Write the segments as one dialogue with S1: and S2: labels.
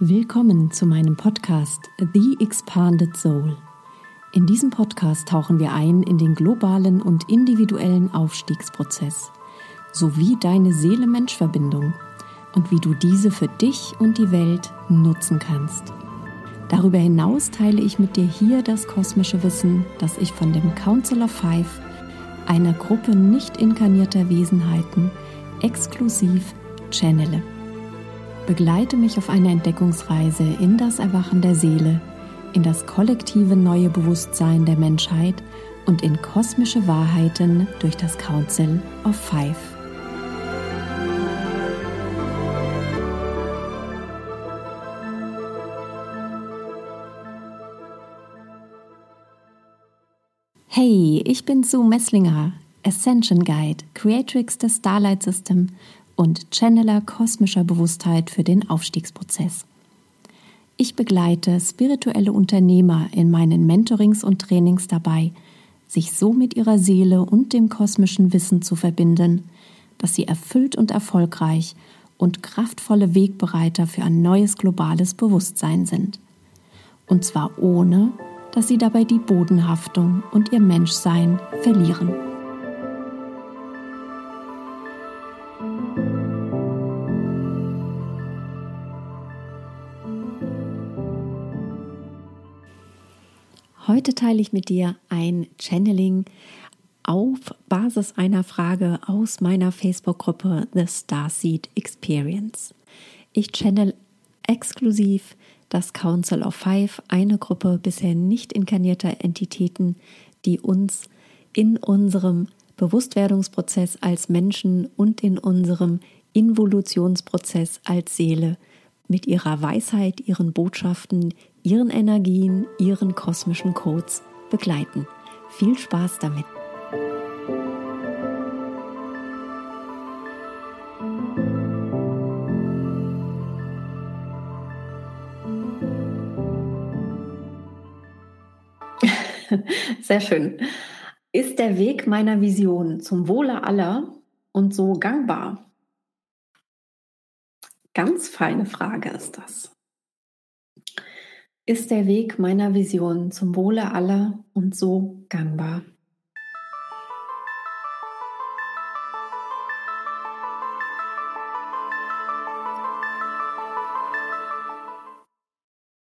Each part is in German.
S1: Willkommen zu meinem Podcast The Expanded Soul. In diesem Podcast tauchen wir ein in den globalen und individuellen Aufstiegsprozess sowie deine Seele-Mensch-Verbindung und wie du diese für dich und die Welt nutzen kannst. Darüber hinaus teile ich mit dir hier das kosmische Wissen, das ich von dem Council of Five, einer Gruppe nicht inkarnierter Wesenheiten, exklusiv channele. Begleite mich auf eine Entdeckungsreise in das Erwachen der Seele, in das kollektive neue Bewusstsein der Menschheit und in kosmische Wahrheiten durch das Council of Five. Hey, ich bin Sue Messlinger, Ascension Guide, Creatrix des Starlight System und Channeler kosmischer Bewusstheit für den Aufstiegsprozess. Ich begleite spirituelle Unternehmer in meinen Mentorings und Trainings dabei, sich so mit ihrer Seele und dem kosmischen Wissen zu verbinden, dass sie erfüllt und erfolgreich und kraftvolle Wegbereiter für ein neues globales Bewusstsein sind. Und zwar ohne, dass sie dabei die Bodenhaftung und ihr Menschsein verlieren. Heute teile ich mit dir ein Channeling auf Basis einer Frage aus meiner Facebook-Gruppe The Starseed Experience. Ich channel exklusiv das Council of Five, eine Gruppe bisher nicht inkarnierter Entitäten, die uns in unserem Bewusstwerdungsprozess als Menschen und in unserem Involutionsprozess als Seele mit ihrer Weisheit, ihren Botschaften, ihren Energien, ihren kosmischen Codes begleiten. Viel Spaß damit! Sehr schön. Ist der Weg meiner Vision zum Wohle aller und so gangbar? Ganz feine Frage ist das. Ist der Weg meiner Vision zum Wohle aller und so gangbar?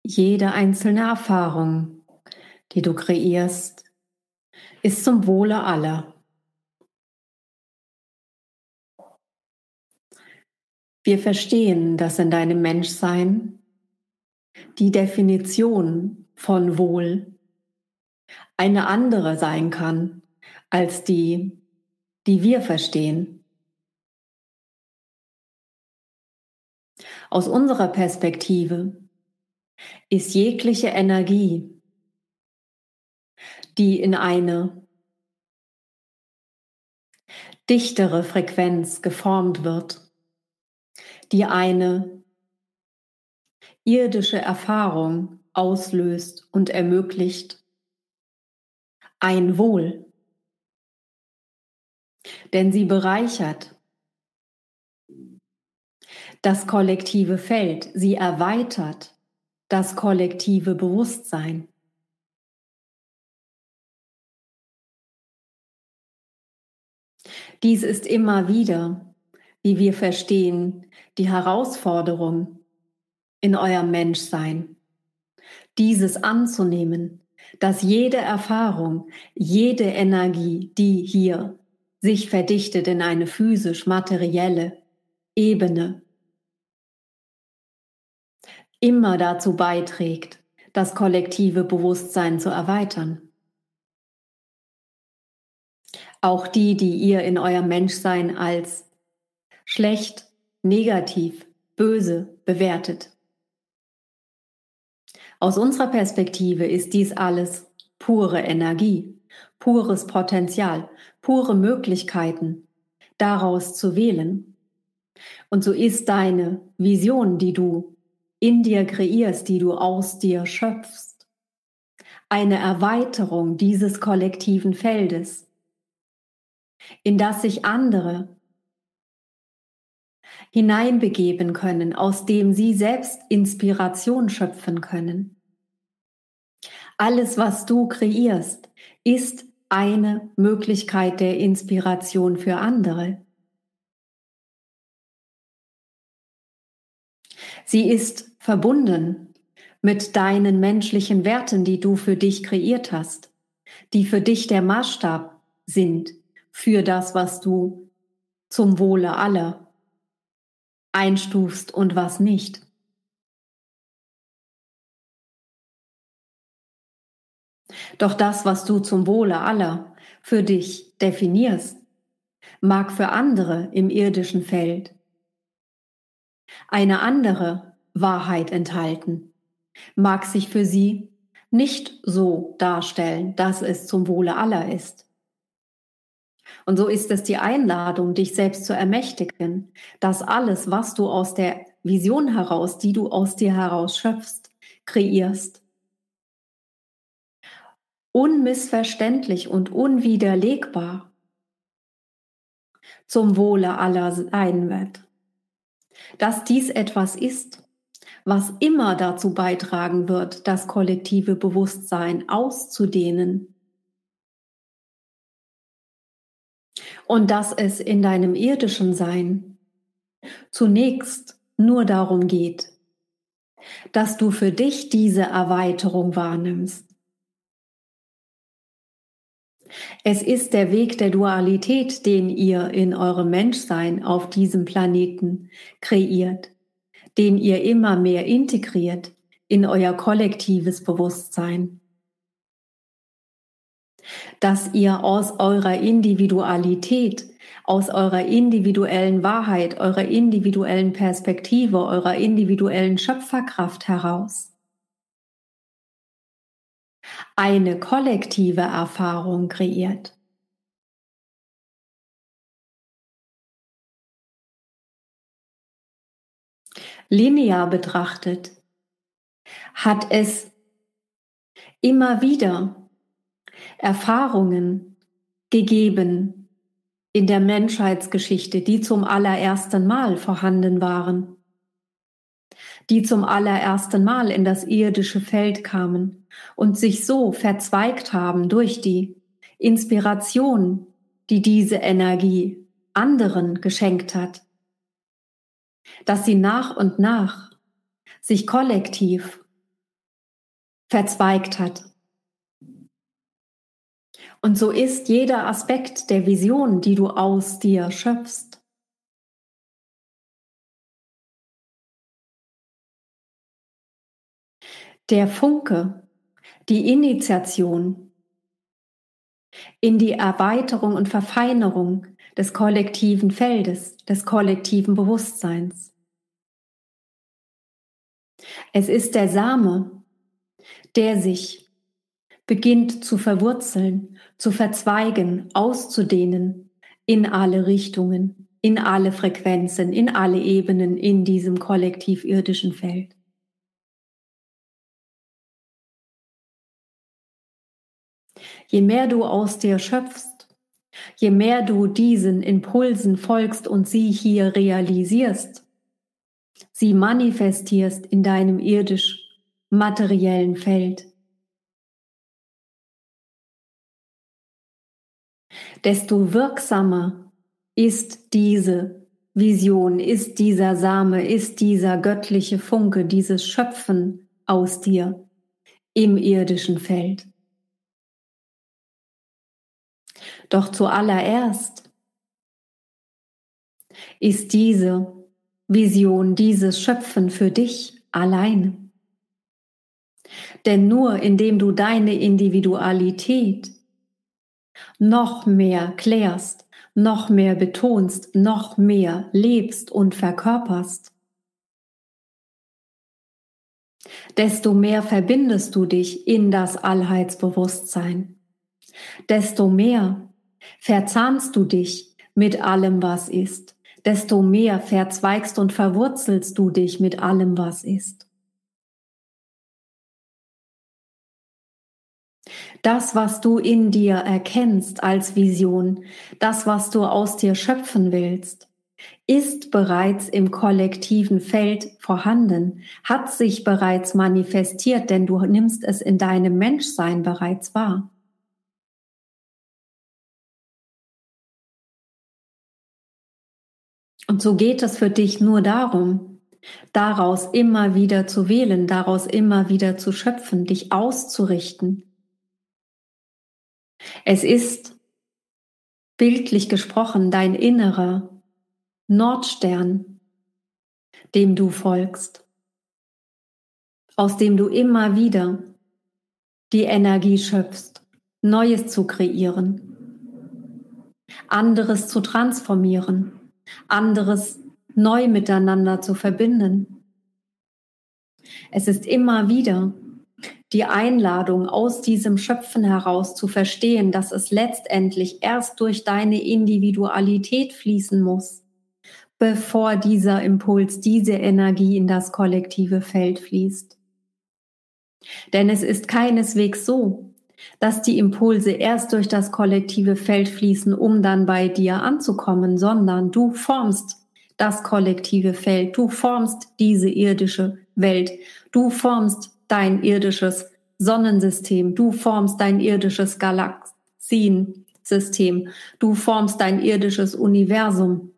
S1: Jede einzelne Erfahrung, die du kreierst, ist zum Wohle aller. Wir verstehen, dass in deinem Menschsein die Definition von Wohl eine andere sein kann als die, die wir verstehen. Aus unserer Perspektive ist jegliche Energie, die in eine dichtere Frequenz geformt wird, die eine irdische Erfahrung auslöst und ermöglicht. Ein Wohl. Denn sie bereichert das kollektive Feld, sie erweitert das kollektive Bewusstsein. Dies ist immer wieder wie wir verstehen, die Herausforderung in eurem Menschsein. Dieses anzunehmen, dass jede Erfahrung, jede Energie, die hier sich verdichtet in eine physisch-materielle Ebene, immer dazu beiträgt, das kollektive Bewusstsein zu erweitern. Auch die, die ihr in eurem Menschsein als schlecht, negativ, böse bewertet. Aus unserer Perspektive ist dies alles pure Energie, pures Potenzial, pure Möglichkeiten, daraus zu wählen. Und so ist deine Vision, die du in dir kreierst, die du aus dir schöpfst, eine Erweiterung dieses kollektiven Feldes, in das sich andere hineinbegeben können, aus dem sie selbst Inspiration schöpfen können. Alles, was du kreierst, ist eine Möglichkeit der Inspiration für andere. Sie ist verbunden mit deinen menschlichen Werten, die du für dich kreiert hast, die für dich der Maßstab sind für das, was du zum Wohle aller einstufst und was nicht. Doch das, was du zum Wohle aller für dich definierst, mag für andere im irdischen Feld eine andere Wahrheit enthalten, mag sich für sie nicht so darstellen, dass es zum Wohle aller ist. Und so ist es die Einladung, dich selbst zu ermächtigen, dass alles, was du aus der Vision heraus, die du aus dir heraus schöpfst, kreierst, unmissverständlich und unwiderlegbar zum Wohle aller sein wird. Dass dies etwas ist, was immer dazu beitragen wird, das kollektive Bewusstsein auszudehnen. Und dass es in deinem irdischen Sein zunächst nur darum geht, dass du für dich diese Erweiterung wahrnimmst es ist der Weg der Dualität, den ihr in eurem Menschsein auf diesem Planeten kreiert, den ihr immer mehr integriert in euer kollektives Bewusstsein. Dass ihr aus eurer Individualität, aus eurer individuellen Wahrheit, eurer individuellen Perspektive, eurer individuellen Schöpferkraft heraus eine kollektive Erfahrung kreiert. Linear betrachtet hat es immer wieder Erfahrungen gegeben in der Menschheitsgeschichte, die zum allerersten Mal vorhanden waren die zum allerersten Mal in das irdische Feld kamen und sich so verzweigt haben durch die Inspiration, die diese Energie anderen geschenkt hat, dass sie nach und nach sich kollektiv verzweigt hat. Und so ist jeder Aspekt der Vision, die du aus dir schöpfst, Der Funke, die Initiation in die Erweiterung und Verfeinerung des kollektiven Feldes, des kollektiven Bewusstseins. Es ist der Same, der sich beginnt zu verwurzeln, zu verzweigen, auszudehnen in alle Richtungen, in alle Frequenzen, in alle Ebenen in diesem kollektiv irdischen Feld. Je mehr du aus dir schöpfst, je mehr du diesen Impulsen folgst und sie hier realisierst, sie manifestierst in deinem irdisch materiellen Feld, desto wirksamer ist diese Vision, ist dieser Same, ist dieser göttliche Funke, dieses Schöpfen aus dir im irdischen Feld. Doch zuallererst ist diese Vision, dieses Schöpfen für dich allein. Denn nur indem du deine Individualität noch mehr klärst, noch mehr betonst, noch mehr lebst und verkörperst, desto mehr verbindest du dich in das Allheitsbewusstsein, desto mehr Verzahnst du dich mit allem, was ist, desto mehr verzweigst und verwurzelst du dich mit allem, was ist. Das, was du in dir erkennst als Vision, das, was du aus dir schöpfen willst, ist bereits im kollektiven Feld vorhanden, hat sich bereits manifestiert, denn du nimmst es in deinem Menschsein bereits wahr. Und so geht es für dich nur darum, daraus immer wieder zu wählen, daraus immer wieder zu schöpfen, dich auszurichten. Es ist bildlich gesprochen dein innerer Nordstern, dem du folgst, aus dem du immer wieder die Energie schöpfst, Neues zu kreieren, anderes zu transformieren anderes neu miteinander zu verbinden. Es ist immer wieder die Einladung aus diesem Schöpfen heraus zu verstehen, dass es letztendlich erst durch deine Individualität fließen muss, bevor dieser Impuls, diese Energie in das kollektive Feld fließt. Denn es ist keineswegs so, dass die Impulse erst durch das kollektive Feld fließen, um dann bei dir anzukommen, sondern du formst das kollektive Feld, du formst diese irdische Welt, du formst dein irdisches Sonnensystem, du formst dein irdisches Galaxiensystem, du formst dein irdisches Universum.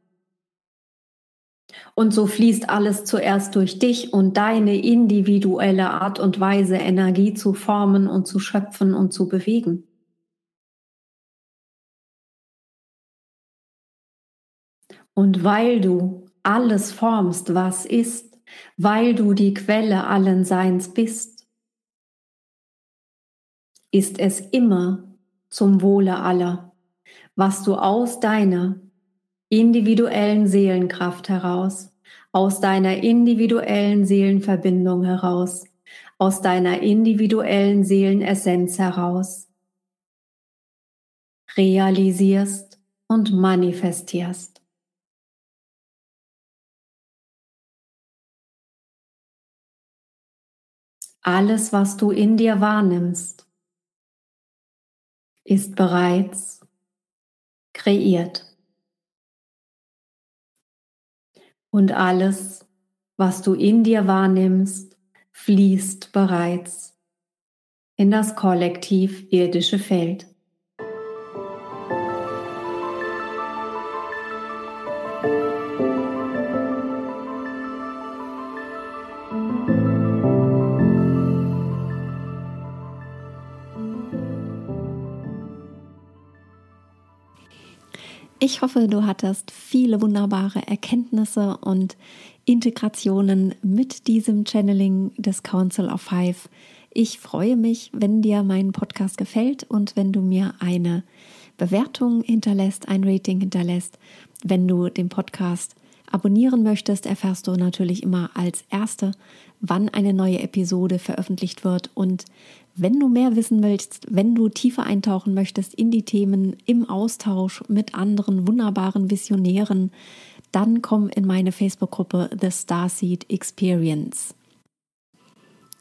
S1: Und so fließt alles zuerst durch dich und deine individuelle Art und Weise, Energie zu formen und zu schöpfen und zu bewegen. Und weil du alles formst, was ist, weil du die Quelle allen Seins bist, ist es immer zum Wohle aller, was du aus deiner individuellen Seelenkraft heraus, aus deiner individuellen Seelenverbindung heraus, aus deiner individuellen Seelenessenz heraus realisierst und manifestierst. Alles, was du in dir wahrnimmst, ist bereits kreiert. Und alles, was du in dir wahrnimmst, fließt bereits in das kollektiv irdische Feld. Ich hoffe, du hattest viele wunderbare Erkenntnisse und Integrationen mit diesem Channeling des Council of Five. Ich freue mich, wenn dir mein Podcast gefällt und wenn du mir eine Bewertung hinterlässt, ein Rating hinterlässt. Wenn du den Podcast abonnieren möchtest, erfährst du natürlich immer als Erste, wann eine neue Episode veröffentlicht wird. Und wenn du mehr wissen willst, wenn du tiefer eintauchen möchtest in die Themen im Austausch mit anderen wunderbaren Visionären, dann komm in meine Facebook-Gruppe The Starseed Experience.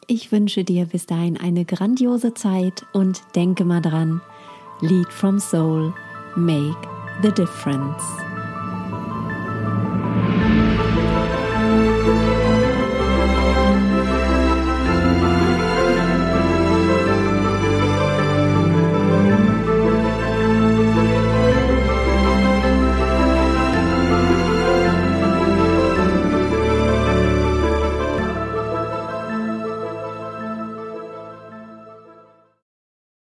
S1: Ich wünsche dir bis dahin eine grandiose Zeit und denke mal dran, Lead from Soul, make the difference.